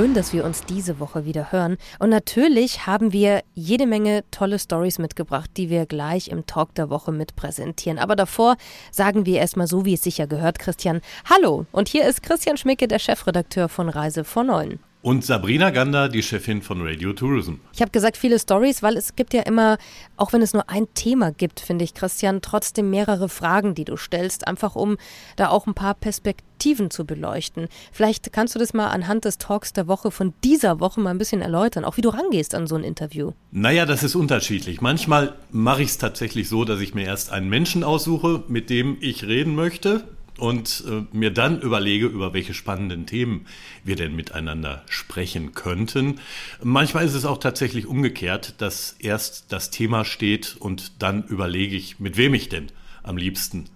Schön, dass wir uns diese Woche wieder hören. Und natürlich haben wir jede Menge tolle Stories mitgebracht, die wir gleich im Talk der Woche mit präsentieren. Aber davor sagen wir erstmal so, wie es sicher gehört, Christian. Hallo, und hier ist Christian Schmicke, der Chefredakteur von Reise vor Neun. Und Sabrina Gander, die Chefin von Radio Tourism. Ich habe gesagt viele Stories, weil es gibt ja immer, auch wenn es nur ein Thema gibt, finde ich, Christian, trotzdem mehrere Fragen, die du stellst, einfach um da auch ein paar Perspektiven zu beleuchten. Vielleicht kannst du das mal anhand des Talks der Woche von dieser Woche mal ein bisschen erläutern, auch wie du rangehst an so ein Interview. Naja, das ist unterschiedlich. Manchmal mache ich es tatsächlich so, dass ich mir erst einen Menschen aussuche, mit dem ich reden möchte und äh, mir dann überlege, über welche spannenden Themen wir denn miteinander sprechen könnten. Manchmal ist es auch tatsächlich umgekehrt, dass erst das Thema steht und dann überlege ich, mit wem ich denn am liebsten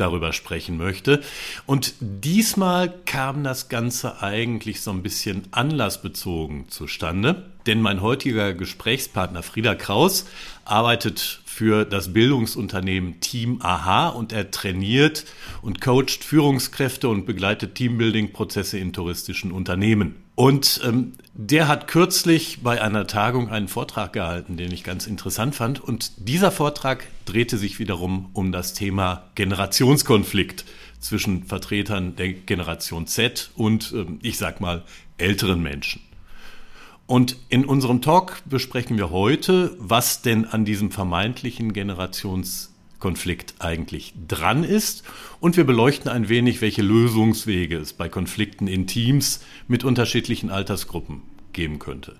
darüber sprechen möchte. Und diesmal kam das Ganze eigentlich so ein bisschen anlassbezogen zustande, denn mein heutiger Gesprächspartner Frieda Kraus arbeitet für das Bildungsunternehmen Team AHA und er trainiert und coacht Führungskräfte und begleitet Teambuilding-Prozesse in touristischen Unternehmen. Und ähm, der hat kürzlich bei einer Tagung einen Vortrag gehalten, den ich ganz interessant fand. Und dieser Vortrag drehte sich wiederum um das Thema Generationskonflikt zwischen Vertretern der Generation Z und, ähm, ich sag mal, älteren Menschen. Und in unserem Talk besprechen wir heute, was denn an diesem vermeintlichen Generationskonflikt eigentlich dran ist. Und wir beleuchten ein wenig, welche Lösungswege es bei Konflikten in Teams mit unterschiedlichen Altersgruppen geben könnte.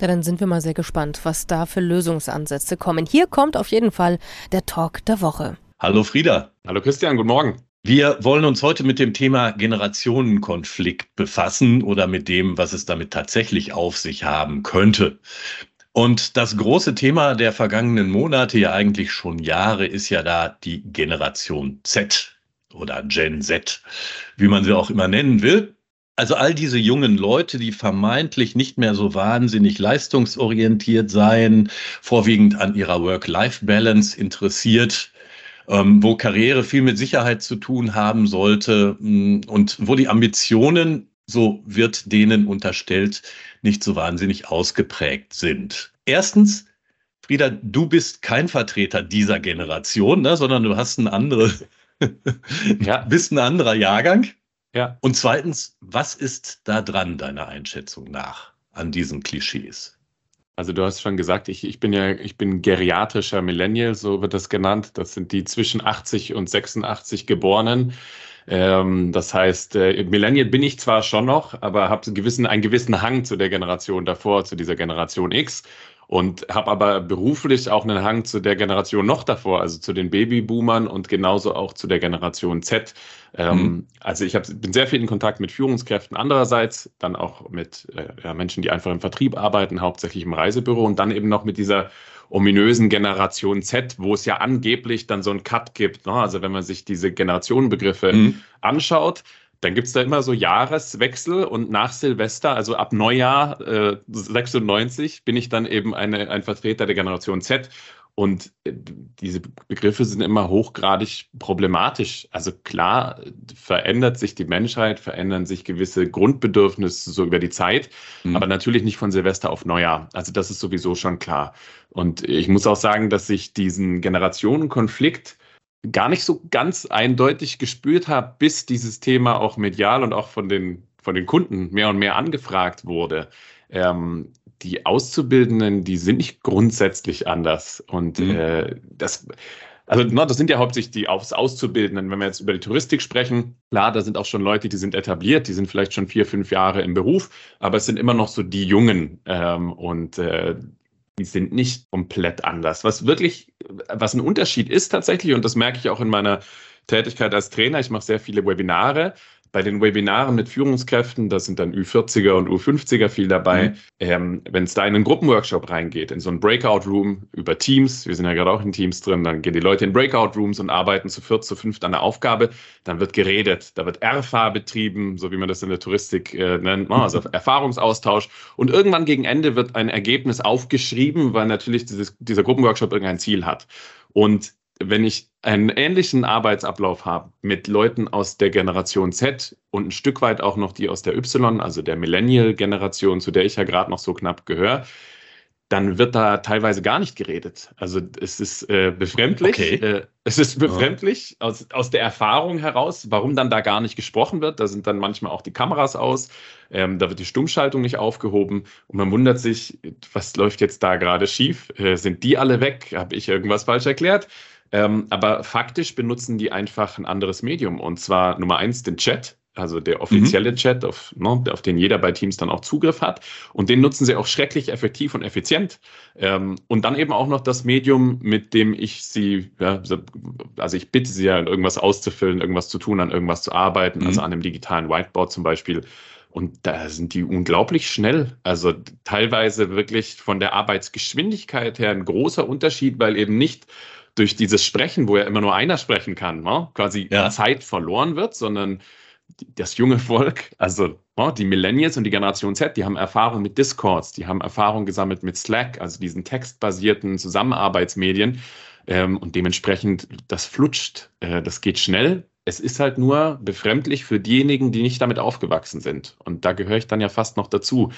Ja, dann sind wir mal sehr gespannt, was da für Lösungsansätze kommen. Hier kommt auf jeden Fall der Talk der Woche. Hallo Frieda. Hallo Christian, guten Morgen. Wir wollen uns heute mit dem Thema Generationenkonflikt befassen oder mit dem, was es damit tatsächlich auf sich haben könnte. Und das große Thema der vergangenen Monate, ja eigentlich schon Jahre, ist ja da die Generation Z oder Gen Z, wie man sie auch immer nennen will. Also all diese jungen Leute, die vermeintlich nicht mehr so wahnsinnig leistungsorientiert seien, vorwiegend an ihrer Work-Life-Balance interessiert, ähm, wo Karriere viel mit Sicherheit zu tun haben sollte mm, und wo die Ambitionen, so wird denen unterstellt, nicht so wahnsinnig ausgeprägt sind. Erstens, Frieda, du bist kein Vertreter dieser Generation, ne, sondern du hast ein andere, ja. bist ein anderer Jahrgang. Ja. Und zweitens, was ist da dran, deiner Einschätzung nach, an diesen Klischees? Also du hast schon gesagt, ich, ich bin ja, ich bin geriatrischer Millennial, so wird das genannt. Das sind die zwischen 80 und 86 Geborenen. Ähm, das heißt, äh, Millennial bin ich zwar schon noch, aber habe einen gewissen, einen gewissen Hang zu der Generation davor, zu dieser Generation X und habe aber beruflich auch einen Hang zu der Generation noch davor, also zu den Babyboomern und genauso auch zu der Generation Z. Ähm, mhm. Also ich hab, bin sehr viel in Kontakt mit Führungskräften andererseits, dann auch mit äh, Menschen, die einfach im Vertrieb arbeiten, hauptsächlich im Reisebüro und dann eben noch mit dieser ominösen Generation Z, wo es ja angeblich dann so einen Cut gibt. Ne? Also wenn man sich diese Generationenbegriffe mhm. anschaut, dann gibt es da immer so Jahreswechsel und nach Silvester, also ab Neujahr äh, 96, bin ich dann eben eine, ein Vertreter der Generation Z. Und äh, diese Begriffe sind immer hochgradig problematisch. Also klar verändert sich die Menschheit, verändern sich gewisse Grundbedürfnisse so über die Zeit, mhm. aber natürlich nicht von Silvester auf Neujahr. Also das ist sowieso schon klar. Und ich muss auch sagen, dass sich diesen Generationenkonflikt gar nicht so ganz eindeutig gespürt habe, bis dieses Thema auch medial und auch von den, von den Kunden mehr und mehr angefragt wurde. Ähm, die Auszubildenden, die sind nicht grundsätzlich anders. Und mhm. äh, das, also no, das sind ja hauptsächlich die Aus Auszubildenden. Wenn wir jetzt über die Touristik sprechen, klar, da sind auch schon Leute, die sind etabliert, die sind vielleicht schon vier, fünf Jahre im Beruf, aber es sind immer noch so die Jungen. Ähm, und äh, die sind nicht komplett anders. Was wirklich, was ein Unterschied ist tatsächlich, und das merke ich auch in meiner Tätigkeit als Trainer, ich mache sehr viele Webinare, bei den Webinaren mit Führungskräften, da sind dann Ü40er und U50er viel dabei, mhm. ähm, wenn es da in einen Gruppenworkshop reingeht, in so einen Breakout-Room über Teams, wir sind ja gerade auch in Teams drin, dann gehen die Leute in Breakout-Rooms und arbeiten zu viert, zu fünft an der Aufgabe, dann wird geredet, da wird Erfahr betrieben, so wie man das in der Touristik äh, nennt, ne? also Erfahrungsaustausch und irgendwann gegen Ende wird ein Ergebnis aufgeschrieben, weil natürlich dieses, dieser Gruppenworkshop irgendein Ziel hat. Und wenn ich einen ähnlichen Arbeitsablauf habe mit Leuten aus der Generation Z und ein Stück weit auch noch die aus der Y, also der Millennial-Generation, zu der ich ja gerade noch so knapp gehöre, dann wird da teilweise gar nicht geredet. Also es ist äh, befremdlich. Okay. Äh, es ist befremdlich ja. aus, aus der Erfahrung heraus, warum dann da gar nicht gesprochen wird. Da sind dann manchmal auch die Kameras aus, ähm, da wird die Stummschaltung nicht aufgehoben und man wundert sich, was läuft jetzt da gerade schief? Äh, sind die alle weg? Habe ich irgendwas falsch erklärt? Ähm, aber faktisch benutzen die einfach ein anderes Medium. Und zwar Nummer eins den Chat, also der offizielle mhm. Chat, auf, ne, auf den jeder bei Teams dann auch Zugriff hat. Und den nutzen sie auch schrecklich effektiv und effizient. Ähm, und dann eben auch noch das Medium, mit dem ich sie, ja, also ich bitte sie ja, irgendwas auszufüllen, irgendwas zu tun, an irgendwas zu arbeiten, mhm. also an einem digitalen Whiteboard zum Beispiel. Und da sind die unglaublich schnell. Also teilweise wirklich von der Arbeitsgeschwindigkeit her ein großer Unterschied, weil eben nicht durch dieses Sprechen, wo ja immer nur einer sprechen kann, ne, quasi ja. Zeit verloren wird, sondern das junge Volk, also ne, die Millennials und die Generation Z, die haben Erfahrung mit Discords, die haben Erfahrung gesammelt mit Slack, also diesen textbasierten Zusammenarbeitsmedien. Ähm, und dementsprechend, das flutscht, äh, das geht schnell. Es ist halt nur befremdlich für diejenigen, die nicht damit aufgewachsen sind. Und da gehöre ich dann ja fast noch dazu.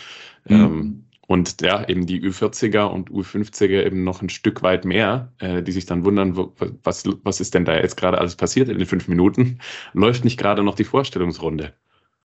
Mhm. Ähm, und ja, eben die Ü40er und U50er eben noch ein Stück weit mehr, äh, die sich dann wundern, wo, was, was ist denn da jetzt gerade alles passiert in den fünf Minuten? Läuft nicht gerade noch die Vorstellungsrunde?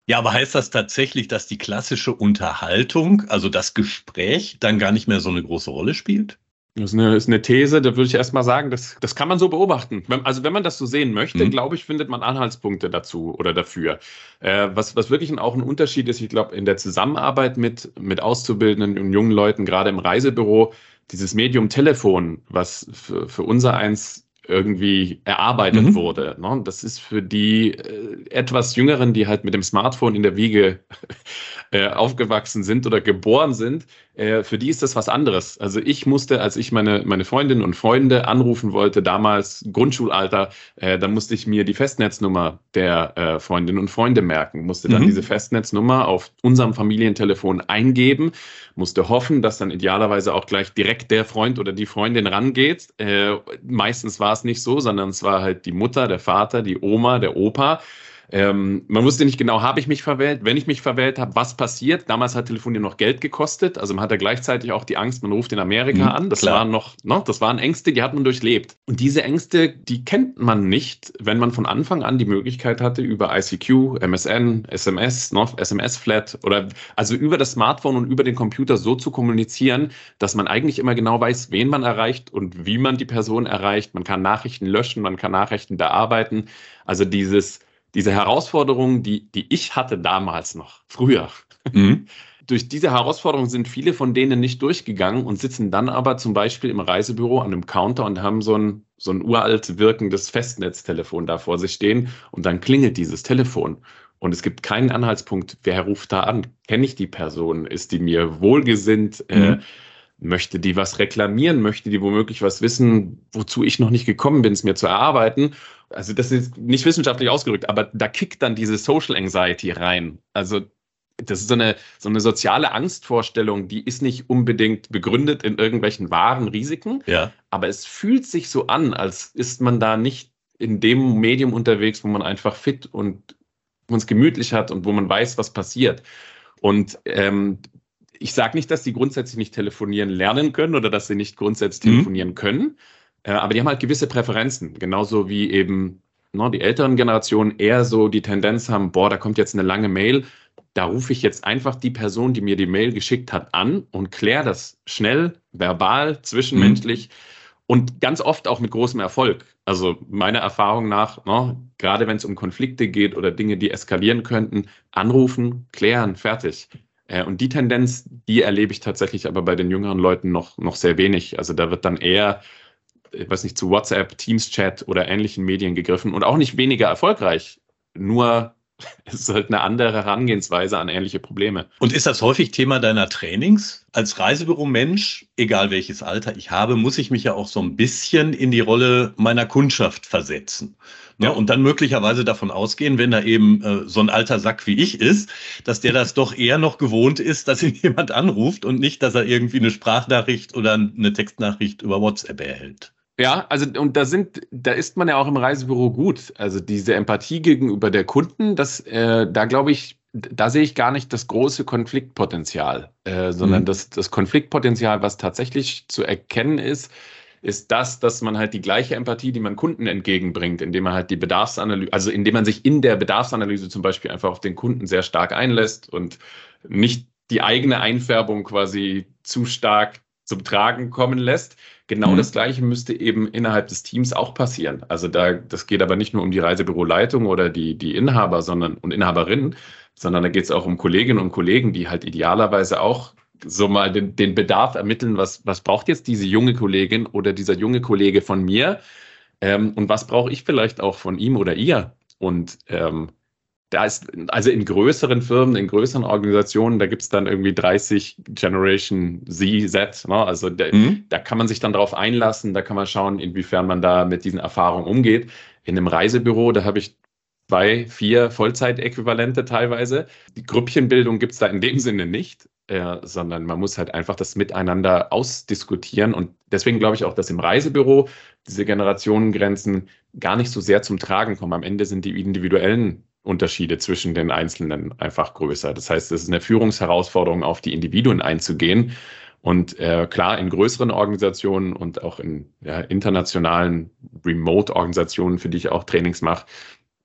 Ja, aber heißt das tatsächlich, dass die klassische Unterhaltung, also das Gespräch, dann gar nicht mehr so eine große Rolle spielt? Das ist eine, ist eine These, da würde ich erstmal sagen, das, das kann man so beobachten. Also wenn man das so sehen möchte, mhm. glaube ich, findet man Anhaltspunkte dazu oder dafür. Äh, was, was wirklich auch ein Unterschied ist, ich glaube, in der Zusammenarbeit mit, mit Auszubildenden und jungen Leuten, gerade im Reisebüro, dieses Medium Telefon, was für, für unser eins irgendwie erarbeitet mhm. wurde. Ne? Das ist für die äh, etwas Jüngeren, die halt mit dem Smartphone in der Wiege äh, aufgewachsen sind oder geboren sind, äh, für die ist das was anderes. Also ich musste, als ich meine, meine Freundinnen und Freunde anrufen wollte, damals Grundschulalter, äh, da musste ich mir die Festnetznummer der äh, Freundinnen und Freunde merken, musste dann mhm. diese Festnetznummer auf unserem Familientelefon eingeben, musste hoffen, dass dann idealerweise auch gleich direkt der Freund oder die Freundin rangeht. Äh, meistens war es nicht so, sondern es war halt die Mutter, der Vater, die Oma, der Opa. Ähm, man wusste nicht genau, habe ich mich verwählt? Wenn ich mich verwählt habe, was passiert? Damals hat Telefonieren noch Geld gekostet. Also man hatte gleichzeitig auch die Angst, man ruft in Amerika mhm, an. Das klar. waren noch, ne, das waren Ängste, die hat man durchlebt. Und diese Ängste, die kennt man nicht, wenn man von Anfang an die Möglichkeit hatte, über ICQ, MSN, SMS, ne, SMS-Flat oder also über das Smartphone und über den Computer so zu kommunizieren, dass man eigentlich immer genau weiß, wen man erreicht und wie man die Person erreicht. Man kann Nachrichten löschen, man kann Nachrichten bearbeiten. Also dieses diese Herausforderungen, die, die ich hatte damals noch, früher, mhm. durch diese Herausforderungen sind viele von denen nicht durchgegangen und sitzen dann aber zum Beispiel im Reisebüro an einem Counter und haben so ein, so ein uralt wirkendes Festnetztelefon da vor sich stehen und dann klingelt dieses Telefon. Und es gibt keinen Anhaltspunkt, wer ruft da an? Kenne ich die Person? Ist die mir wohlgesinnt? Äh, mhm. Äh, möchte die was reklamieren? Möchte die womöglich was wissen, wozu ich noch nicht gekommen bin, es mir zu erarbeiten? also das ist nicht wissenschaftlich ausgedrückt, aber da kickt dann diese Social Anxiety rein. Also das ist so eine, so eine soziale Angstvorstellung, die ist nicht unbedingt begründet in irgendwelchen wahren Risiken, ja. aber es fühlt sich so an, als ist man da nicht in dem Medium unterwegs, wo man einfach fit und es gemütlich hat und wo man weiß, was passiert. Und ähm, ich sage nicht, dass die grundsätzlich nicht telefonieren lernen können oder dass sie nicht grundsätzlich mhm. telefonieren können, äh, aber die haben halt gewisse Präferenzen, genauso wie eben ne, die älteren Generationen eher so die Tendenz haben, boah, da kommt jetzt eine lange Mail, da rufe ich jetzt einfach die Person, die mir die Mail geschickt hat, an und kläre das schnell, verbal, zwischenmenschlich mhm. und ganz oft auch mit großem Erfolg. Also meiner Erfahrung nach, ne, gerade wenn es um Konflikte geht oder Dinge, die eskalieren könnten, anrufen, klären, fertig. Äh, und die Tendenz, die erlebe ich tatsächlich aber bei den jüngeren Leuten noch, noch sehr wenig. Also da wird dann eher weiß nicht, zu WhatsApp, Teams-Chat oder ähnlichen Medien gegriffen und auch nicht weniger erfolgreich. Nur Es ist halt eine andere Herangehensweise an ähnliche Probleme. Und ist das häufig Thema deiner Trainings? Als Reisebüro-Mensch, egal welches Alter ich habe, muss ich mich ja auch so ein bisschen in die Rolle meiner Kundschaft versetzen. Ne? Ja. Und dann möglicherweise davon ausgehen, wenn da eben äh, so ein alter Sack wie ich ist, dass der das doch eher noch gewohnt ist, dass ihn jemand anruft und nicht, dass er irgendwie eine Sprachnachricht oder eine Textnachricht über WhatsApp erhält. Ja, also und da sind, da ist man ja auch im Reisebüro gut. Also diese Empathie gegenüber der Kunden, das, äh, da glaube ich, da sehe ich gar nicht das große Konfliktpotenzial, äh, sondern mhm. das, das Konfliktpotenzial, was tatsächlich zu erkennen ist, ist das, dass man halt die gleiche Empathie, die man Kunden entgegenbringt, indem man halt die Bedarfsanalyse, also indem man sich in der Bedarfsanalyse zum Beispiel einfach auf den Kunden sehr stark einlässt und nicht die eigene Einfärbung quasi zu stark zum Tragen kommen lässt, Genau mhm. das Gleiche müsste eben innerhalb des Teams auch passieren. Also da, das geht aber nicht nur um die Reisebüroleitung oder die, die Inhaber sondern, und Inhaberinnen, sondern da geht es auch um Kolleginnen und Kollegen, die halt idealerweise auch so mal den, den Bedarf ermitteln, was, was braucht jetzt diese junge Kollegin oder dieser junge Kollege von mir ähm, und was brauche ich vielleicht auch von ihm oder ihr. Und ähm, da ist, also in größeren Firmen, in größeren Organisationen, da gibt es dann irgendwie 30 Generation Z, Z, ne? also der, mhm. da kann man sich dann darauf einlassen, da kann man schauen, inwiefern man da mit diesen Erfahrungen umgeht. In einem Reisebüro, da habe ich zwei, vier Vollzeitäquivalente teilweise. Die Grüppchenbildung gibt es da in dem Sinne nicht, äh, sondern man muss halt einfach das miteinander ausdiskutieren. Und deswegen glaube ich auch, dass im Reisebüro diese Generationengrenzen gar nicht so sehr zum Tragen kommen. Am Ende sind die individuellen Unterschiede zwischen den Einzelnen einfach größer. Das heißt, es ist eine Führungsherausforderung, auf die Individuen einzugehen. Und äh, klar, in größeren Organisationen und auch in ja, internationalen Remote-Organisationen, für die ich auch Trainings mache,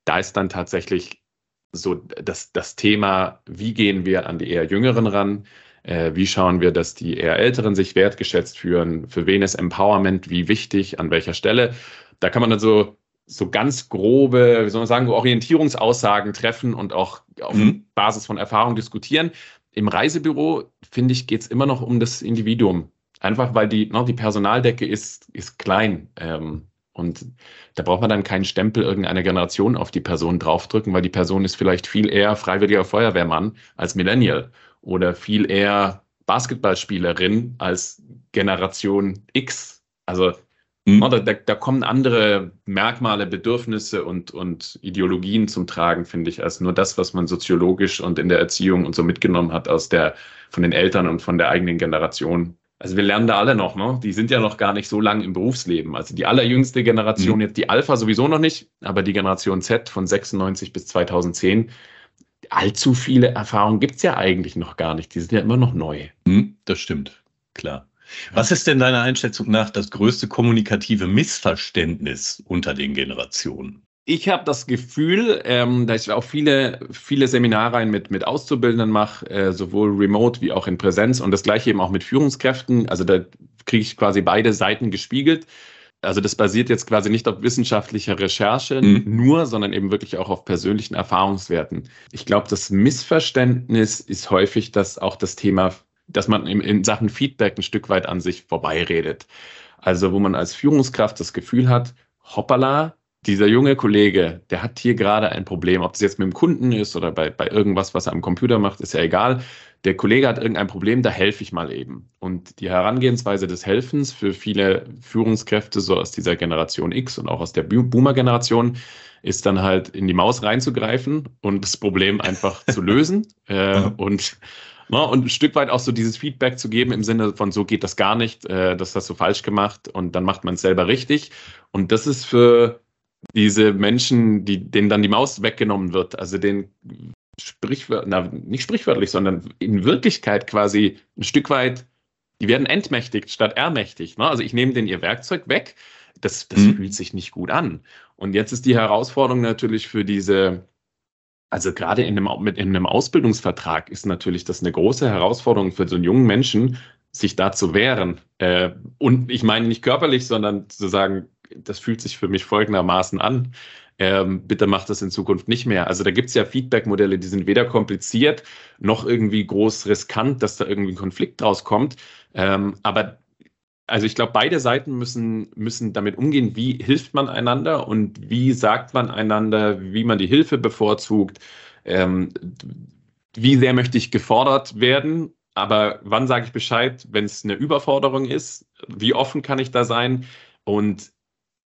da ist dann tatsächlich so das, das Thema, wie gehen wir an die eher Jüngeren ran? Äh, wie schauen wir, dass die eher Älteren sich wertgeschätzt fühlen? Für wen ist Empowerment wie wichtig? An welcher Stelle? Da kann man dann so so ganz grobe, wie soll man sagen, Orientierungsaussagen treffen und auch auf mhm. Basis von Erfahrung diskutieren. Im Reisebüro, finde ich, geht es immer noch um das Individuum. Einfach weil die, no, die Personaldecke ist, ist klein. Ähm, und da braucht man dann keinen Stempel irgendeiner Generation auf die Person draufdrücken, weil die Person ist vielleicht viel eher freiwilliger Feuerwehrmann als Millennial oder viel eher Basketballspielerin als Generation X. Also Mhm. Da, da, da, kommen andere Merkmale, Bedürfnisse und, und Ideologien zum Tragen, finde ich, als nur das, was man soziologisch und in der Erziehung und so mitgenommen hat aus der, von den Eltern und von der eigenen Generation. Also wir lernen da alle noch, ne? Die sind ja noch gar nicht so lange im Berufsleben. Also die allerjüngste Generation, mhm. jetzt die Alpha sowieso noch nicht, aber die Generation Z von 96 bis 2010, allzu viele Erfahrungen gibt's ja eigentlich noch gar nicht. Die sind ja immer noch neu. Mhm, das stimmt, klar. Was ist denn deiner Einschätzung nach das größte kommunikative Missverständnis unter den Generationen? Ich habe das Gefühl, ähm, da ich auch viele, viele Seminare mit, mit Auszubildenden mache, äh, sowohl remote wie auch in Präsenz und das gleiche eben auch mit Führungskräften. Also da kriege ich quasi beide Seiten gespiegelt. Also das basiert jetzt quasi nicht auf wissenschaftlicher Recherche mhm. nur, sondern eben wirklich auch auf persönlichen Erfahrungswerten. Ich glaube, das Missverständnis ist häufig, dass auch das Thema dass man in, in Sachen Feedback ein Stück weit an sich vorbeiredet. Also wo man als Führungskraft das Gefühl hat, hoppala, dieser junge Kollege, der hat hier gerade ein Problem. Ob das jetzt mit dem Kunden ist oder bei, bei irgendwas, was er am Computer macht, ist ja egal. Der Kollege hat irgendein Problem, da helfe ich mal eben. Und die Herangehensweise des Helfens für viele Führungskräfte, so aus dieser Generation X und auch aus der Boomer-Generation, ist dann halt in die Maus reinzugreifen und das Problem einfach zu lösen. Äh, und Ne? Und ein Stück weit auch so dieses Feedback zu geben im Sinne von, so geht das gar nicht, äh, das hast du falsch gemacht und dann macht man es selber richtig. Und das ist für diese Menschen, die, denen dann die Maus weggenommen wird, also den sprichwörtlich, na, nicht sprichwörtlich, sondern in Wirklichkeit quasi ein Stück weit, die werden entmächtigt statt ermächtigt. Ne? Also ich nehme denen ihr Werkzeug weg. Das, das mhm. fühlt sich nicht gut an. Und jetzt ist die Herausforderung natürlich für diese also gerade in einem, mit in einem Ausbildungsvertrag ist natürlich das eine große Herausforderung für so einen jungen Menschen, sich da zu wehren. Äh, und ich meine nicht körperlich, sondern zu sagen, das fühlt sich für mich folgendermaßen an. Ähm, bitte macht das in Zukunft nicht mehr. Also da gibt es ja Feedback-Modelle, die sind weder kompliziert noch irgendwie groß riskant, dass da irgendwie ein Konflikt draus kommt. Ähm, aber also ich glaube, beide Seiten müssen, müssen damit umgehen, wie hilft man einander und wie sagt man einander, wie man die Hilfe bevorzugt, ähm, wie sehr möchte ich gefordert werden, aber wann sage ich Bescheid, wenn es eine Überforderung ist, wie offen kann ich da sein und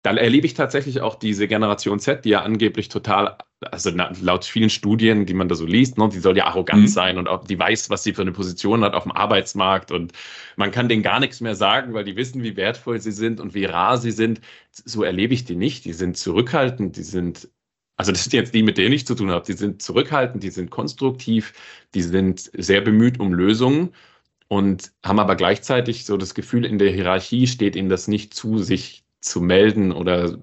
da erlebe ich tatsächlich auch diese Generation Z, die ja angeblich total, also laut vielen Studien, die man da so liest, ne, die soll ja arrogant mhm. sein und auch die weiß, was sie für eine Position hat auf dem Arbeitsmarkt und man kann denen gar nichts mehr sagen, weil die wissen, wie wertvoll sie sind und wie rar sie sind. So erlebe ich die nicht. Die sind zurückhaltend, die sind, also das sind jetzt die, mit denen ich zu tun habe, die sind zurückhaltend, die sind konstruktiv, die sind sehr bemüht um Lösungen und haben aber gleichzeitig so das Gefühl, in der Hierarchie steht ihnen das nicht zu, sich zu melden oder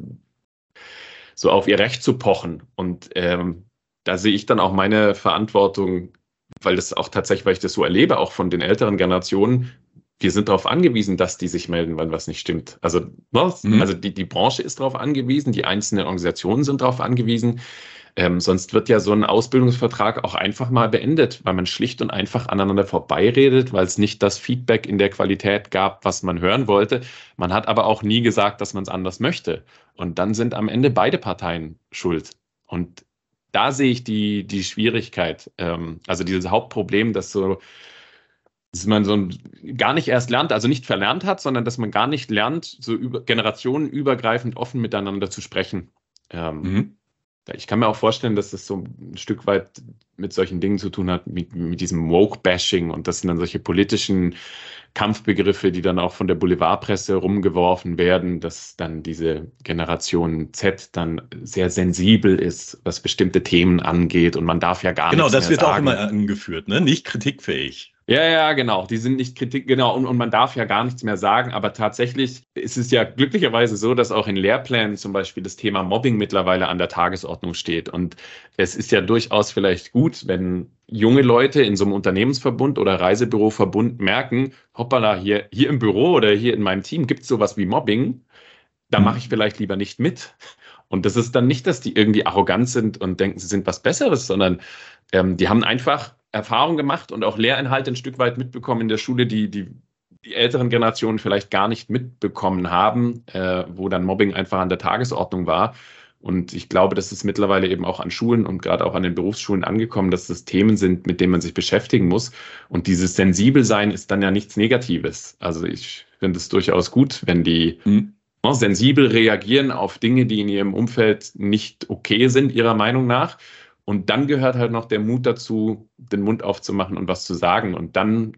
so auf ihr Recht zu pochen. Und ähm, da sehe ich dann auch meine Verantwortung, weil das auch tatsächlich, weil ich das so erlebe, auch von den älteren Generationen, wir sind darauf angewiesen, dass die sich melden, wenn was nicht stimmt. Also, was? Mhm. also die, die Branche ist darauf angewiesen, die einzelnen Organisationen sind darauf angewiesen. Ähm, sonst wird ja so ein Ausbildungsvertrag auch einfach mal beendet, weil man schlicht und einfach aneinander vorbeiredet, weil es nicht das Feedback in der Qualität gab, was man hören wollte. Man hat aber auch nie gesagt, dass man es anders möchte. Und dann sind am Ende beide Parteien schuld. Und da sehe ich die, die Schwierigkeit, ähm, also dieses Hauptproblem, dass so dass man so gar nicht erst lernt, also nicht verlernt hat, sondern dass man gar nicht lernt, so über, generationenübergreifend offen miteinander zu sprechen. Ähm, mhm. Ich kann mir auch vorstellen, dass das so ein Stück weit mit solchen Dingen zu tun hat, mit, mit diesem Woke-Bashing und das sind dann solche politischen Kampfbegriffe, die dann auch von der Boulevardpresse rumgeworfen werden, dass dann diese Generation Z dann sehr sensibel ist, was bestimmte Themen angeht und man darf ja gar genau, nichts Genau, das wird sagen. auch immer angeführt, ne? nicht kritikfähig. Ja, ja, genau. Die sind nicht kritik, genau. Und, und man darf ja gar nichts mehr sagen. Aber tatsächlich ist es ja glücklicherweise so, dass auch in Lehrplänen zum Beispiel das Thema Mobbing mittlerweile an der Tagesordnung steht. Und es ist ja durchaus vielleicht gut, wenn junge Leute in so einem Unternehmensverbund oder Reisebüroverbund merken, hoppala, hier, hier im Büro oder hier in meinem Team gibt es sowas wie Mobbing. Da mhm. mache ich vielleicht lieber nicht mit. Und das ist dann nicht, dass die irgendwie arrogant sind und denken, sie sind was Besseres, sondern ähm, die haben einfach Erfahrung gemacht und auch Lehrinhalte ein Stück weit mitbekommen in der Schule, die die, die älteren Generationen vielleicht gar nicht mitbekommen haben, äh, wo dann Mobbing einfach an der Tagesordnung war. Und ich glaube, das ist mittlerweile eben auch an Schulen und gerade auch an den Berufsschulen angekommen, dass das Themen sind, mit denen man sich beschäftigen muss. Und dieses Sensibelsein ist dann ja nichts Negatives. Also ich finde es durchaus gut, wenn die mhm. sensibel reagieren auf Dinge, die in ihrem Umfeld nicht okay sind, ihrer Meinung nach. Und dann gehört halt noch der Mut dazu, den Mund aufzumachen und was zu sagen. Und dann,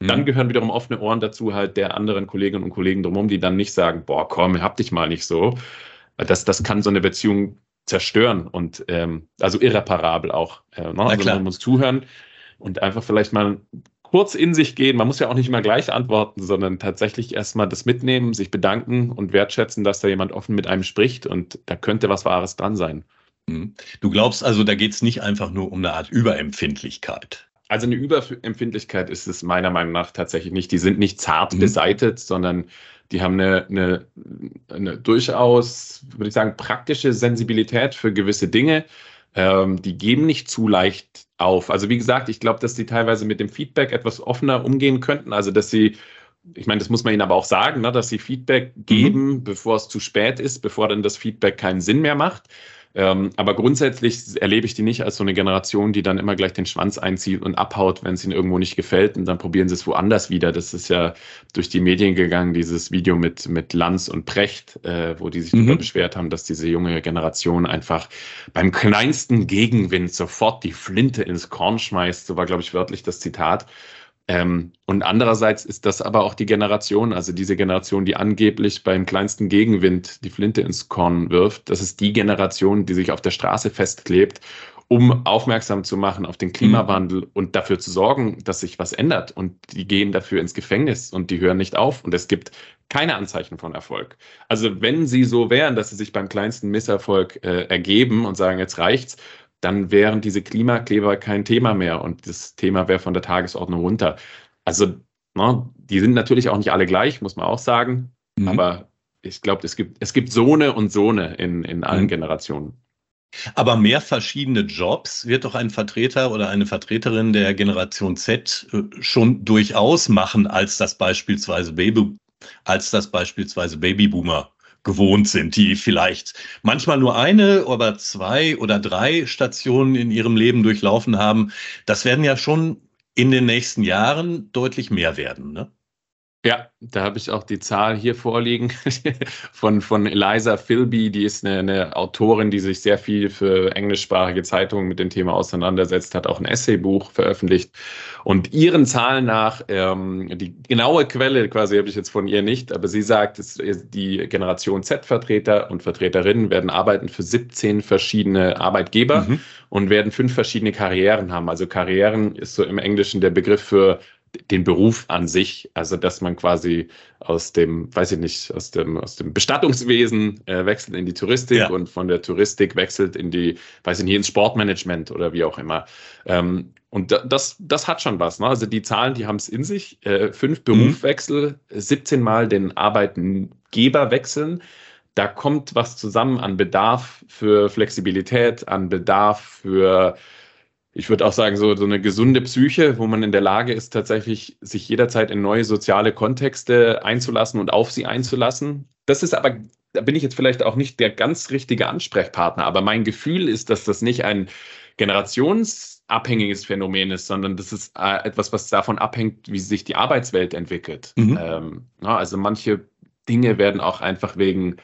mhm. dann gehören wiederum offene Ohren dazu, halt der anderen Kolleginnen und Kollegen drumherum, die dann nicht sagen, boah, komm, hab dich mal nicht so. Das, das kann so eine Beziehung zerstören und ähm, also irreparabel auch. Äh, ne? Also man muss zuhören und einfach vielleicht mal kurz in sich gehen. Man muss ja auch nicht immer gleich antworten, sondern tatsächlich erstmal das mitnehmen, sich bedanken und wertschätzen, dass da jemand offen mit einem spricht und da könnte was Wahres dran sein. Mhm. Du glaubst also, da geht es nicht einfach nur um eine Art Überempfindlichkeit. Also eine Überempfindlichkeit ist es meiner Meinung nach tatsächlich nicht. Die sind nicht zart mhm. beseitet, sondern die haben eine, eine, eine, durchaus, würde ich sagen, praktische Sensibilität für gewisse Dinge. Ähm, die geben nicht zu leicht auf. Also wie gesagt, ich glaube, dass die teilweise mit dem Feedback etwas offener umgehen könnten. Also dass sie ich meine, das muss man ihnen aber auch sagen, ne, dass sie Feedback geben, mhm. bevor es zu spät ist, bevor dann das Feedback keinen Sinn mehr macht. Ähm, aber grundsätzlich erlebe ich die nicht als so eine Generation, die dann immer gleich den Schwanz einzieht und abhaut, wenn es ihnen irgendwo nicht gefällt und dann probieren sie es woanders wieder. Das ist ja durch die Medien gegangen, dieses Video mit, mit Lanz und Precht, äh, wo die sich mhm. darüber beschwert haben, dass diese junge Generation einfach beim kleinsten Gegenwind sofort die Flinte ins Korn schmeißt. So war, glaube ich, wörtlich das Zitat. Ähm, und andererseits ist das aber auch die Generation, also diese Generation, die angeblich beim kleinsten Gegenwind die Flinte ins Korn wirft, das ist die Generation, die sich auf der Straße festklebt, um aufmerksam zu machen auf den Klimawandel mhm. und dafür zu sorgen, dass sich was ändert. Und die gehen dafür ins Gefängnis und die hören nicht auf. Und es gibt keine Anzeichen von Erfolg. Also wenn sie so wären, dass sie sich beim kleinsten Misserfolg äh, ergeben und sagen, jetzt reicht's, dann wären diese Klimakleber kein Thema mehr und das Thema wäre von der Tagesordnung runter. Also, ne, die sind natürlich auch nicht alle gleich, muss man auch sagen. Mhm. Aber ich glaube, es gibt, es gibt Sohne und Sohne in, in allen mhm. Generationen. Aber mehr verschiedene Jobs wird doch ein Vertreter oder eine Vertreterin der Generation Z äh, schon durchaus machen, als das beispielsweise Baby, als das beispielsweise Babyboomer gewohnt sind, die vielleicht manchmal nur eine oder zwei oder drei Stationen in ihrem Leben durchlaufen haben. Das werden ja schon in den nächsten Jahren deutlich mehr werden. Ne? Ja, da habe ich auch die Zahl hier vorliegen von, von Eliza Philby, die ist eine, eine, Autorin, die sich sehr viel für englischsprachige Zeitungen mit dem Thema auseinandersetzt, hat auch ein Essaybuch veröffentlicht. Und ihren Zahlen nach, ähm, die genaue Quelle quasi habe ich jetzt von ihr nicht, aber sie sagt, dass die Generation Z-Vertreter und Vertreterinnen werden arbeiten für 17 verschiedene Arbeitgeber mhm. und werden fünf verschiedene Karrieren haben. Also Karrieren ist so im Englischen der Begriff für den Beruf an sich, also dass man quasi aus dem, weiß ich nicht, aus dem, aus dem Bestattungswesen äh, wechselt in die Touristik ja. und von der Touristik wechselt in die, weiß ich nicht, ins Sportmanagement oder wie auch immer. Ähm, und das, das hat schon was. Ne? Also die Zahlen, die haben es in sich. Äh, fünf Berufswechsel, mhm. 17 Mal den Arbeitgeber wechseln. Da kommt was zusammen an Bedarf für Flexibilität, an Bedarf für ich würde auch sagen, so, so eine gesunde Psyche, wo man in der Lage ist, tatsächlich sich jederzeit in neue soziale Kontexte einzulassen und auf sie einzulassen. Das ist aber, da bin ich jetzt vielleicht auch nicht der ganz richtige Ansprechpartner, aber mein Gefühl ist, dass das nicht ein generationsabhängiges Phänomen ist, sondern das ist äh, etwas, was davon abhängt, wie sich die Arbeitswelt entwickelt. Mhm. Ähm, ja, also manche Dinge werden auch einfach wegen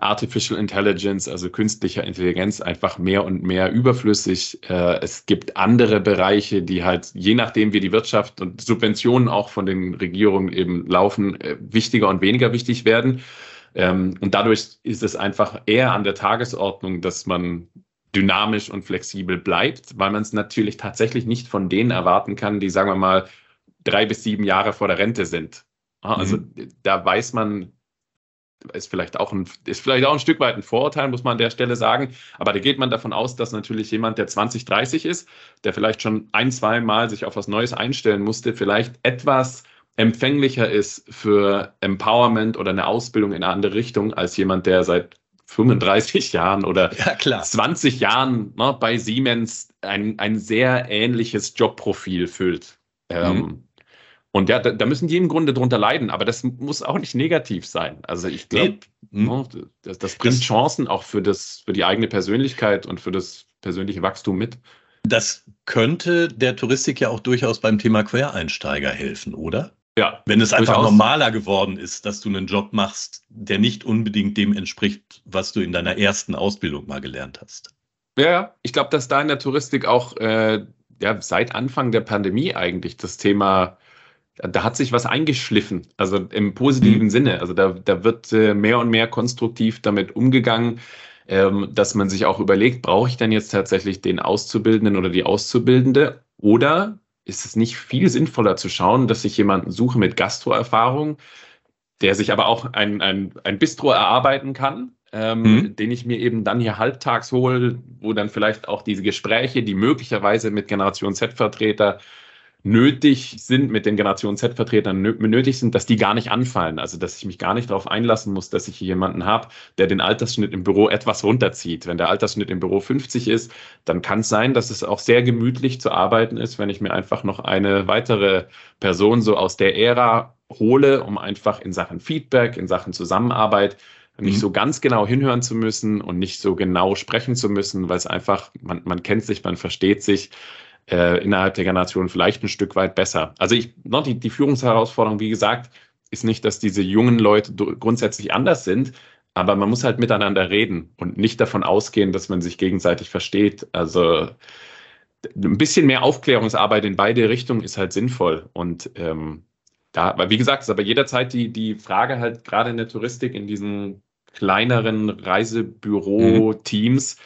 Artificial Intelligence, also künstlicher Intelligenz, einfach mehr und mehr überflüssig. Äh, es gibt andere Bereiche, die halt, je nachdem wie die Wirtschaft und Subventionen auch von den Regierungen eben laufen, äh, wichtiger und weniger wichtig werden. Ähm, und dadurch ist es einfach eher an der Tagesordnung, dass man dynamisch und flexibel bleibt, weil man es natürlich tatsächlich nicht von denen erwarten kann, die, sagen wir mal, drei bis sieben Jahre vor der Rente sind. Also mhm. da weiß man, ist vielleicht auch ein, ist vielleicht auch ein Stück weit ein Vorurteil, muss man an der Stelle sagen. Aber da geht man davon aus, dass natürlich jemand, der 20, 30 ist, der vielleicht schon ein, zwei Mal sich auf was Neues einstellen musste, vielleicht etwas empfänglicher ist für Empowerment oder eine Ausbildung in eine andere Richtung als jemand, der seit 35 Jahren oder ja, 20 Jahren ne, bei Siemens ein, ein sehr ähnliches Jobprofil füllt. Ähm, mhm. Ähm, und ja, da, da, müssen die im Grunde drunter leiden, aber das muss auch nicht negativ sein. Also ich glaube, nee. Ne, das, das, bringt das, Chancen auch für, das, für die eigene Persönlichkeit und für das persönliche Wachstum mit. Das könnte der Touristik ja auch durchaus beim Thema Quereinsteiger helfen, oder? Ja. Wenn es einfach durchaus. normaler geworden ist, dass du einen Job machst, der nicht unbedingt dem entspricht, was du in deiner ersten Ausbildung mal gelernt hast. Ja, ich glaube, dass da in der Touristik auch äh, ja, seit Anfang der Pandemie eigentlich das Thema da hat sich was eingeschliffen, also im positiven mhm. Sinne. Also da, da wird äh, mehr und mehr konstruktiv damit umgegangen, ähm, dass man sich auch überlegt, brauche ich denn jetzt tatsächlich den Auszubildenden oder die Auszubildende? Oder ist es nicht viel sinnvoller zu schauen, dass ich jemanden suche mit Gastroerfahrung, der sich aber auch ein, ein, ein Bistro erarbeiten kann, ähm, mhm. den ich mir eben dann hier halbtags hole, wo dann vielleicht auch diese Gespräche, die möglicherweise mit Generation Z-Vertreter nötig sind, mit den Generation Z-Vertretern nötig sind, dass die gar nicht anfallen. Also dass ich mich gar nicht darauf einlassen muss, dass ich hier jemanden habe, der den Altersschnitt im Büro etwas runterzieht. Wenn der Altersschnitt im Büro 50 ist, dann kann es sein, dass es auch sehr gemütlich zu arbeiten ist, wenn ich mir einfach noch eine weitere Person so aus der Ära hole, um einfach in Sachen Feedback, in Sachen Zusammenarbeit nicht mhm. so ganz genau hinhören zu müssen und nicht so genau sprechen zu müssen, weil es einfach, man, man kennt sich, man versteht sich äh, innerhalb der Generation vielleicht ein Stück weit besser. Also ich, noch die, die Führungsherausforderung, wie gesagt, ist nicht, dass diese jungen Leute grundsätzlich anders sind, aber man muss halt miteinander reden und nicht davon ausgehen, dass man sich gegenseitig versteht. Also ein bisschen mehr Aufklärungsarbeit in beide Richtungen ist halt sinnvoll. Und ähm, da, wie gesagt, ist aber jederzeit die, die Frage halt gerade in der Touristik, in diesen kleineren Reisebüro-Teams, mhm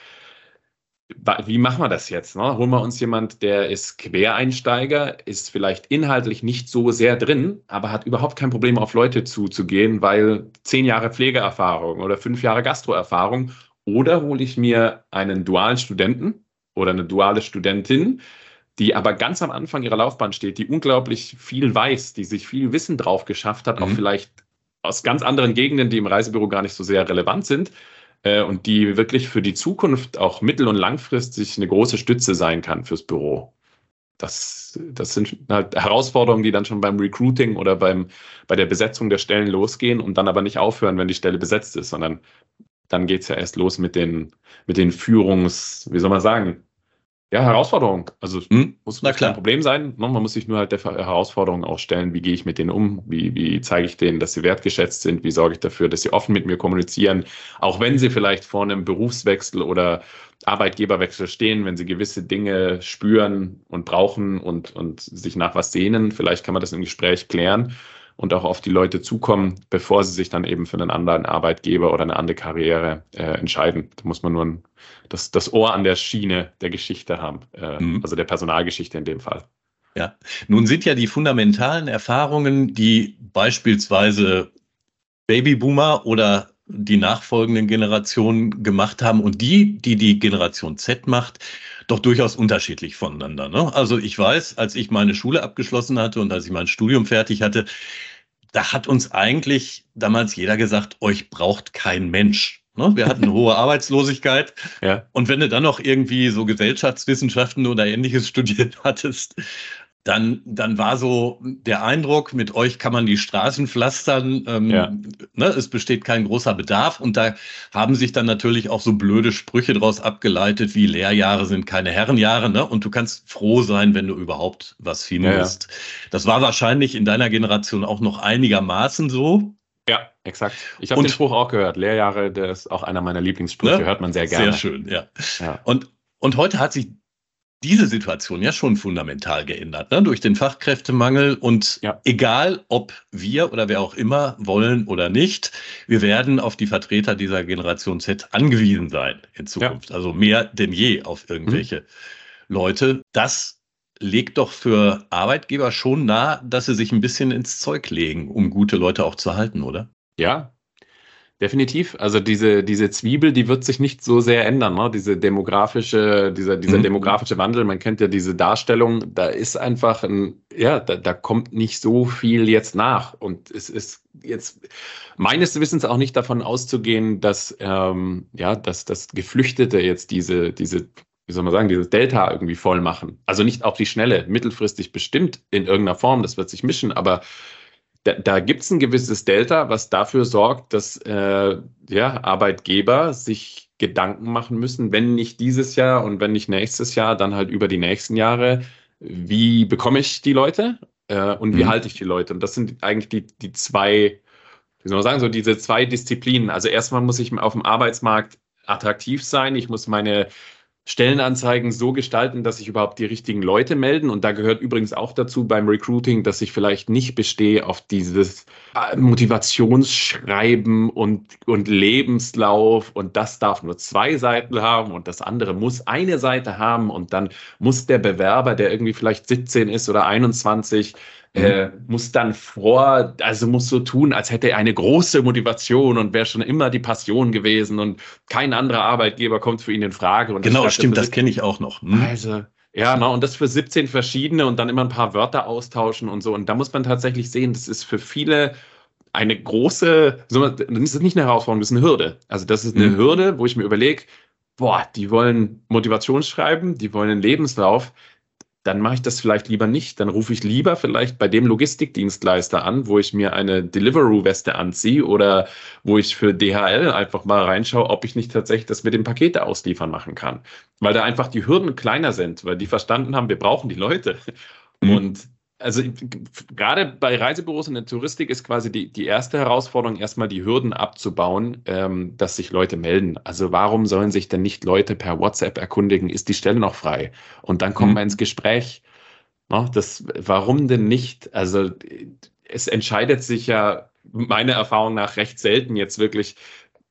wie machen wir das jetzt? Ne? Holen wir uns jemand, der ist Quereinsteiger, ist vielleicht inhaltlich nicht so sehr drin, aber hat überhaupt kein Problem, auf Leute zuzugehen, weil zehn Jahre Pflegeerfahrung oder fünf Jahre Gastroerfahrung. Oder hole ich mir einen dualen Studenten oder eine duale Studentin, die aber ganz am Anfang ihrer Laufbahn steht, die unglaublich viel weiß, die sich viel Wissen drauf geschafft hat, mhm. auch vielleicht aus ganz anderen Gegenden, die im Reisebüro gar nicht so sehr relevant sind äh, und die wirklich für die Zukunft auch mittel- und langfristig eine große Stütze sein kann fürs Büro. das, das sind halt Herausforderungen, die dann schon beim Recruiting oder beim, bei der Besetzung der Stellen losgehen und dann aber nicht aufhören, wenn die Stelle besetzt ist, sondern dann geht es ja erst los mit den, mit den Führungs, wie soll man sagen, ja, Herausforderung. Also hm? muss, muss kein Problem sein. Ne? Man muss sich nur halt der Herausforderung auch stellen, wie gehe ich mit denen um, wie, wie zeige ich denen, dass sie wertgeschätzt sind, wie sorge ich dafür, dass sie offen mit mir kommunizieren, auch wenn sie vielleicht vor einem Berufswechsel oder Arbeitgeberwechsel stehen, wenn sie gewisse Dinge spüren und brauchen und, und sich nach was sehnen. Vielleicht kann man das im Gespräch klären und auch auf die Leute zukommen, bevor sie sich dann eben für einen anderen Arbeitgeber oder eine andere Karriere äh, entscheiden. Da muss man nur ein, das, das Ohr an der Schiene der Geschichte haben, äh, mhm. also der Personalgeschichte in dem Fall. Ja, nun sind ja die fundamentalen Erfahrungen, die beispielsweise Babyboomer oder die nachfolgenden Generationen gemacht haben und die, die die Generation Z macht, doch durchaus unterschiedlich voneinander. Ne? Also ich weiß, als ich meine Schule abgeschlossen hatte und als ich mein Studium fertig hatte, da hat uns eigentlich damals jeder gesagt, euch braucht kein Mensch. Ne? Wir hatten eine hohe Arbeitslosigkeit. Ja. Und wenn du dann noch irgendwie so Gesellschaftswissenschaften oder ähnliches studiert hattest, dann, dann war so der Eindruck, mit euch kann man die Straßen pflastern, ähm, ja. ne, es besteht kein großer Bedarf und da haben sich dann natürlich auch so blöde Sprüche daraus abgeleitet, wie Lehrjahre sind keine Herrenjahre, ne? Und du kannst froh sein, wenn du überhaupt was findest. Ja, ja. Das war wahrscheinlich in deiner Generation auch noch einigermaßen so. Ja, exakt. Ich habe den Spruch auch gehört. Lehrjahre, der ist auch einer meiner Lieblingssprüche, ne? hört man sehr gerne. Sehr schön, ja. ja. Und, und heute hat sich diese Situation ja schon fundamental geändert, ne? durch den Fachkräftemangel. Und ja. egal, ob wir oder wer auch immer wollen oder nicht, wir werden auf die Vertreter dieser Generation Z angewiesen sein in Zukunft. Ja. Also mehr denn je auf irgendwelche mhm. Leute. Das legt doch für Arbeitgeber schon nahe, dass sie sich ein bisschen ins Zeug legen, um gute Leute auch zu halten, oder? Ja, Definitiv. Also diese, diese Zwiebel, die wird sich nicht so sehr ändern. Ne? Diese demografische, dieser, dieser mhm. demografische Wandel, man kennt ja diese Darstellung, da ist einfach ein, ja, da, da kommt nicht so viel jetzt nach. Und es ist jetzt meines Wissens auch nicht davon auszugehen, dass, ähm, ja, dass, dass Geflüchtete jetzt diese, diese wie soll man sagen, dieses Delta irgendwie voll machen. Also nicht auf die Schnelle, mittelfristig bestimmt in irgendeiner Form, das wird sich mischen, aber da, da gibt es ein gewisses Delta, was dafür sorgt, dass äh, ja, Arbeitgeber sich Gedanken machen müssen, wenn nicht dieses Jahr und wenn nicht nächstes Jahr, dann halt über die nächsten Jahre, wie bekomme ich die Leute äh, und wie mhm. halte ich die Leute? Und das sind eigentlich die, die zwei, wie soll man sagen, so diese zwei Disziplinen. Also erstmal muss ich auf dem Arbeitsmarkt attraktiv sein, ich muss meine Stellenanzeigen so gestalten, dass sich überhaupt die richtigen Leute melden. Und da gehört übrigens auch dazu beim Recruiting, dass ich vielleicht nicht bestehe auf dieses äh, Motivationsschreiben und, und Lebenslauf und das darf nur zwei Seiten haben und das andere muss eine Seite haben und dann muss der Bewerber, der irgendwie vielleicht 17 ist oder 21, Mhm. äh, muss dann vor, also muss so tun, als hätte er eine große Motivation und wäre schon immer die Passion gewesen und kein anderer Arbeitgeber kommt für ihn in Frage. Und genau, stimmt, das kenne ich auch noch. Hm. Also, ja, no, und das für 17 verschiedene und dann immer ein paar Wörter austauschen und so. Und da muss man tatsächlich sehen, das ist für viele eine große, das ist nicht eine Herausforderung, das ist eine Hürde. Also das ist eine mhm. Hürde, wo ich mir überlege, boah, die wollen Motivationsschreiben, die wollen einen Lebenslauf, dann mache ich das vielleicht lieber nicht. Dann rufe ich lieber vielleicht bei dem Logistikdienstleister an, wo ich mir eine Deliveroo-Weste anziehe oder wo ich für DHL einfach mal reinschaue, ob ich nicht tatsächlich das mit dem Pakete ausliefern machen kann. Weil da einfach die Hürden kleiner sind, weil die verstanden haben, wir brauchen die Leute. Mhm. Und also gerade bei Reisebüros in der Touristik ist quasi die, die erste Herausforderung, erstmal die Hürden abzubauen, ähm, dass sich Leute melden. Also warum sollen sich denn nicht Leute per WhatsApp erkundigen, ist die Stelle noch frei? Und dann kommen mhm. wir ins Gespräch. No, das, warum denn nicht? Also es entscheidet sich ja meiner Erfahrung nach recht selten jetzt wirklich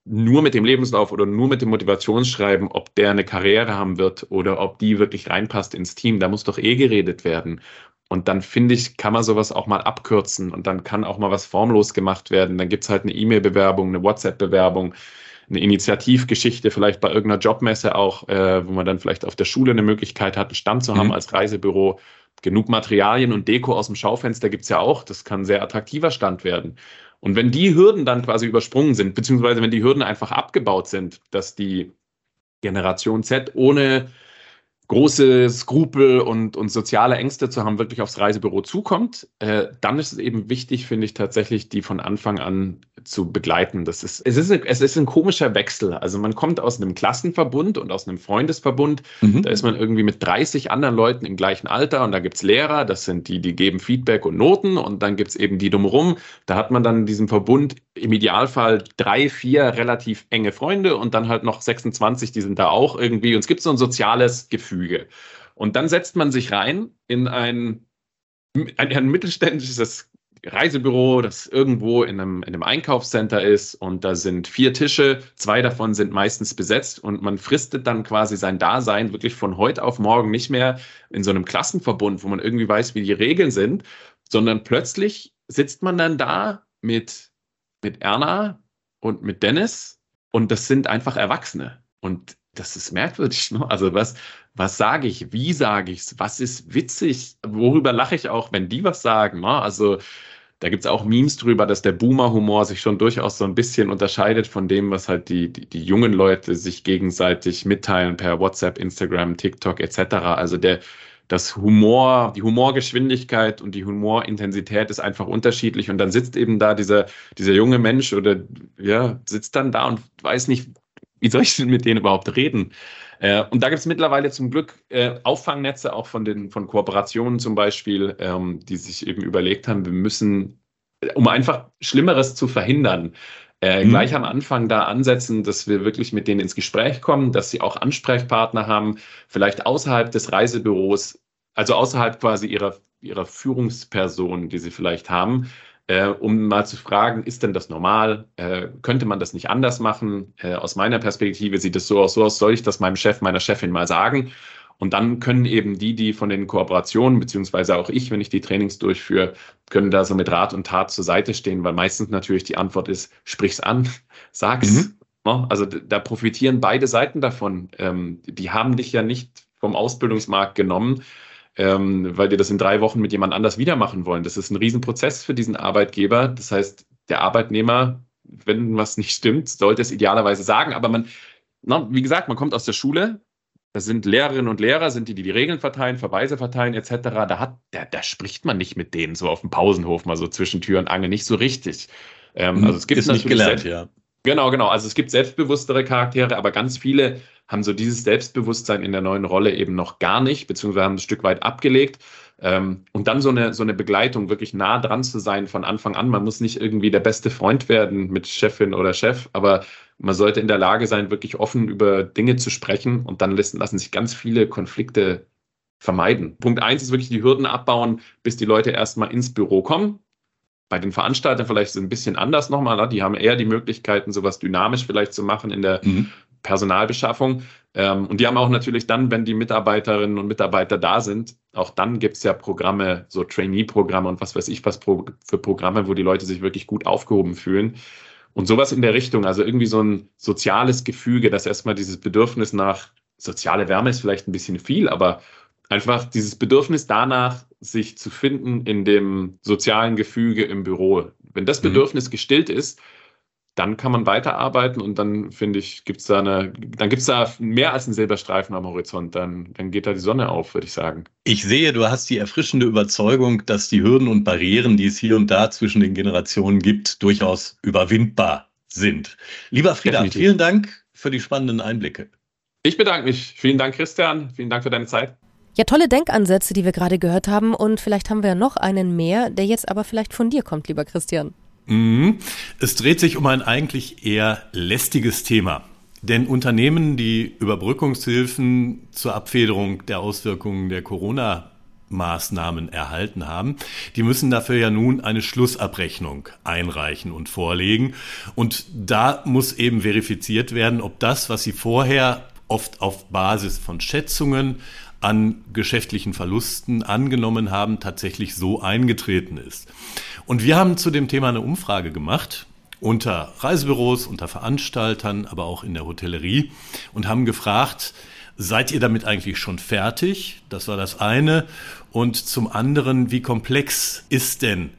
nur mit dem Lebenslauf oder nur mit dem Motivationsschreiben, ob der eine Karriere haben wird oder ob die wirklich reinpasst ins Team. Da muss doch eh geredet werden. Und dann finde ich, kann man sowas auch mal abkürzen und dann kann auch mal was formlos gemacht werden. Dann gibt es halt eine E-Mail-Bewerbung, eine WhatsApp-Bewerbung, eine Initiativgeschichte, vielleicht bei irgendeiner Jobmesse auch, äh, wo man dann vielleicht auf der Schule eine Möglichkeit hat, einen Stand zu haben mhm. als Reisebüro. Genug Materialien und Deko aus dem Schaufenster gibt es ja auch. Das kann ein sehr attraktiver Stand werden. Und wenn die Hürden dann quasi übersprungen sind, beziehungsweise wenn die Hürden einfach abgebaut sind, dass die Generation Z ohne große Skrupel und, und soziale Ängste zu haben, wirklich aufs Reisebüro zukommt, äh, dann ist es eben wichtig, finde ich, tatsächlich die von Anfang an zu begleiten. Das ist, es, ist ein, es ist ein komischer Wechsel. Also man kommt aus einem Klassenverbund und aus einem Freundesverbund. Mhm. Da ist man irgendwie mit 30 anderen Leuten im gleichen Alter und da gibt's Lehrer, das sind die, die geben Feedback und Noten und dann gibt's eben die drumherum. Da hat man dann in diesem Verbund im Idealfall drei, vier relativ enge Freunde und dann halt noch 26, die sind da auch irgendwie. Und es gibt so ein soziales Gefühl. Gefüge. Und dann setzt man sich rein in ein, ein, ein mittelständisches Reisebüro, das irgendwo in einem, in einem Einkaufscenter ist und da sind vier Tische, zwei davon sind meistens besetzt und man fristet dann quasi sein Dasein wirklich von heute auf morgen nicht mehr in so einem Klassenverbund, wo man irgendwie weiß, wie die Regeln sind, sondern plötzlich sitzt man dann da mit, mit Erna und mit Dennis und das sind einfach Erwachsene. Und das ist merkwürdig. Ne? Also was, was sage ich? Wie sage ich es? Was ist witzig? Worüber lache ich auch, wenn die was sagen? Ne? Also da gibt es auch Memes drüber, dass der Boomer-Humor sich schon durchaus so ein bisschen unterscheidet von dem, was halt die, die, die jungen Leute sich gegenseitig mitteilen per WhatsApp, Instagram, TikTok etc. Also der, das Humor, die Humorgeschwindigkeit und die Humorintensität ist einfach unterschiedlich. Und dann sitzt eben da dieser, dieser junge Mensch oder ja, sitzt dann da und weiß nicht, wie soll ich denn mit denen überhaupt reden? Äh, und da gibt es mittlerweile zum Glück äh, Auffangnetze, auch von den von Kooperationen zum Beispiel, ähm, die sich eben überlegt haben, wir müssen, um einfach Schlimmeres zu verhindern, äh, mhm. gleich am Anfang da ansetzen, dass wir wirklich mit denen ins Gespräch kommen, dass sie auch Ansprechpartner haben, vielleicht außerhalb des Reisebüros, also außerhalb quasi ihrer, ihrer Führungsperson, die sie vielleicht haben, äh, um mal zu fragen, ist denn das normal? Äh, könnte man das nicht anders machen? Äh, aus meiner Perspektive sieht es so aus, so aus, soll ich das meinem Chef, meiner Chefin mal sagen? Und dann können eben die, die von den Kooperationen, beziehungsweise auch ich, wenn ich die Trainings durchführe, können da so mit Rat und Tat zur Seite stehen, weil meistens natürlich die Antwort ist, sprich's an, sag's. Mhm. Ne? Also da profitieren beide Seiten davon. Ähm, die haben dich ja nicht vom Ausbildungsmarkt genommen, ähm, weil die das in drei Wochen mit jemand anders wieder machen wollen. Das ist ein Riesenprozess für diesen Arbeitgeber. Das heißt, der Arbeitnehmer, wenn was nicht stimmt, sollte es idealerweise sagen. Aber man, na, wie gesagt, man kommt aus der Schule, das sind Lehrerinnen und Lehrer, sind die, die die Regeln verteilen, Verweise verteilen etc. Da, hat, da, da spricht man nicht mit denen so auf dem Pausenhof mal so zwischen Tür und Angel, nicht so richtig. Ähm, also es gibt ist nicht gelernt, ja. Genau, genau. Also es gibt selbstbewusstere Charaktere, aber ganz viele haben so dieses Selbstbewusstsein in der neuen Rolle eben noch gar nicht, beziehungsweise haben ein Stück weit abgelegt. Ähm, und dann so eine, so eine Begleitung, wirklich nah dran zu sein von Anfang an. Man muss nicht irgendwie der beste Freund werden mit Chefin oder Chef, aber man sollte in der Lage sein, wirklich offen über Dinge zu sprechen und dann lassen, lassen sich ganz viele Konflikte vermeiden. Punkt eins ist wirklich die Hürden abbauen, bis die Leute erstmal ins Büro kommen bei den Veranstaltern vielleicht so ein bisschen anders nochmal. Ne? Die haben eher die Möglichkeiten, sowas dynamisch vielleicht zu machen in der mhm. Personalbeschaffung. Ähm, und die haben auch natürlich dann, wenn die Mitarbeiterinnen und Mitarbeiter da sind, auch dann gibt es ja Programme, so Trainee-Programme und was weiß ich was pro, für Programme, wo die Leute sich wirklich gut aufgehoben fühlen. Und sowas in der Richtung, also irgendwie so ein soziales Gefüge, dass erstmal dieses Bedürfnis nach soziale Wärme ist vielleicht ein bisschen viel, aber einfach dieses Bedürfnis danach, sich zu finden in dem sozialen Gefüge im Büro. Wenn das mhm. Bedürfnis mhm. gestillt ist, dann kann man weiterarbeiten und dann finde ich, gibt es da eine, dann gibt es da mehr als einen Silberstreifen am Horizont. Dann, dann geht da die Sonne auf, würde ich sagen. Ich sehe, du hast die erfrischende Überzeugung, dass die Hürden und Barrieren, die es hier und da zwischen den Generationen gibt, durchaus überwindbar sind. Lieber Frieda, vielen Dank für die spannenden Einblicke. Ich bedanke mich. Vielen Dank, Christian. Vielen Dank für deine Zeit. Ja, tolle Denkansätze, die wir gerade gehört haben. Und vielleicht haben wir ja noch einen mehr, der jetzt aber vielleicht von dir kommt, lieber Christian. Mhm. Es dreht sich um ein eigentlich eher lästiges Thema. Denn Unternehmen, die Überbrückungshilfen zur Abfederung der Auswirkungen der Corona Maßnahmen erhalten haben, die müssen dafür ja nun eine Schlussabrechnung einreichen und vorlegen. Und da muss eben verifiziert werden, ob das, was sie vorher oft auf Basis von Schätzungen an geschäftlichen Verlusten angenommen haben, tatsächlich so eingetreten ist. Und wir haben zu dem Thema eine Umfrage gemacht unter Reisebüros, unter Veranstaltern, aber auch in der Hotellerie und haben gefragt, seid ihr damit eigentlich schon fertig? Das war das eine. Und zum anderen, wie komplex ist denn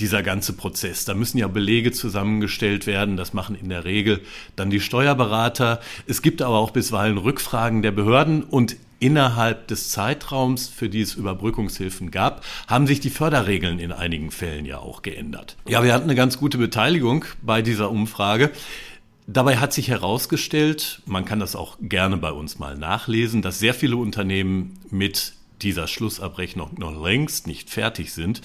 dieser ganze Prozess. Da müssen ja Belege zusammengestellt werden. Das machen in der Regel dann die Steuerberater. Es gibt aber auch bisweilen Rückfragen der Behörden und innerhalb des Zeitraums, für die es Überbrückungshilfen gab, haben sich die Förderregeln in einigen Fällen ja auch geändert. Ja, wir hatten eine ganz gute Beteiligung bei dieser Umfrage. Dabei hat sich herausgestellt, man kann das auch gerne bei uns mal nachlesen, dass sehr viele Unternehmen mit dieser Schlussabrechnung noch längst nicht fertig sind,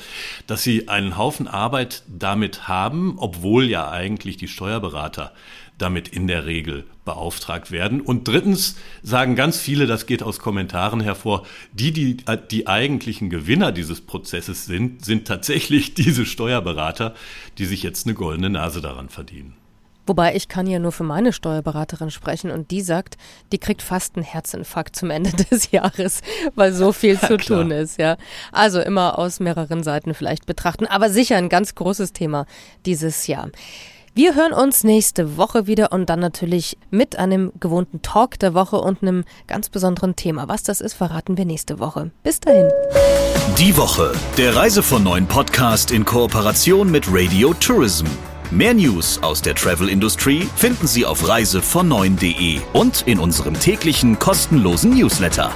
dass sie einen Haufen Arbeit damit haben, obwohl ja eigentlich die Steuerberater damit in der Regel beauftragt werden. Und drittens sagen ganz viele, das geht aus Kommentaren hervor, die, die die eigentlichen Gewinner dieses Prozesses sind, sind tatsächlich diese Steuerberater, die sich jetzt eine goldene Nase daran verdienen. Wobei ich kann ja nur für meine Steuerberaterin sprechen und die sagt, die kriegt fast einen Herzinfarkt zum Ende des Jahres, weil so viel ja, zu klar. tun ist, ja. Also immer aus mehreren Seiten vielleicht betrachten, aber sicher ein ganz großes Thema dieses Jahr. Wir hören uns nächste Woche wieder und dann natürlich mit einem gewohnten Talk der Woche und einem ganz besonderen Thema. Was das ist, verraten wir nächste Woche. Bis dahin. Die Woche, der Reise von neuen Podcast in Kooperation mit Radio Tourism. Mehr News aus der Travel Industry finden Sie auf reisevon9.de und in unserem täglichen kostenlosen Newsletter.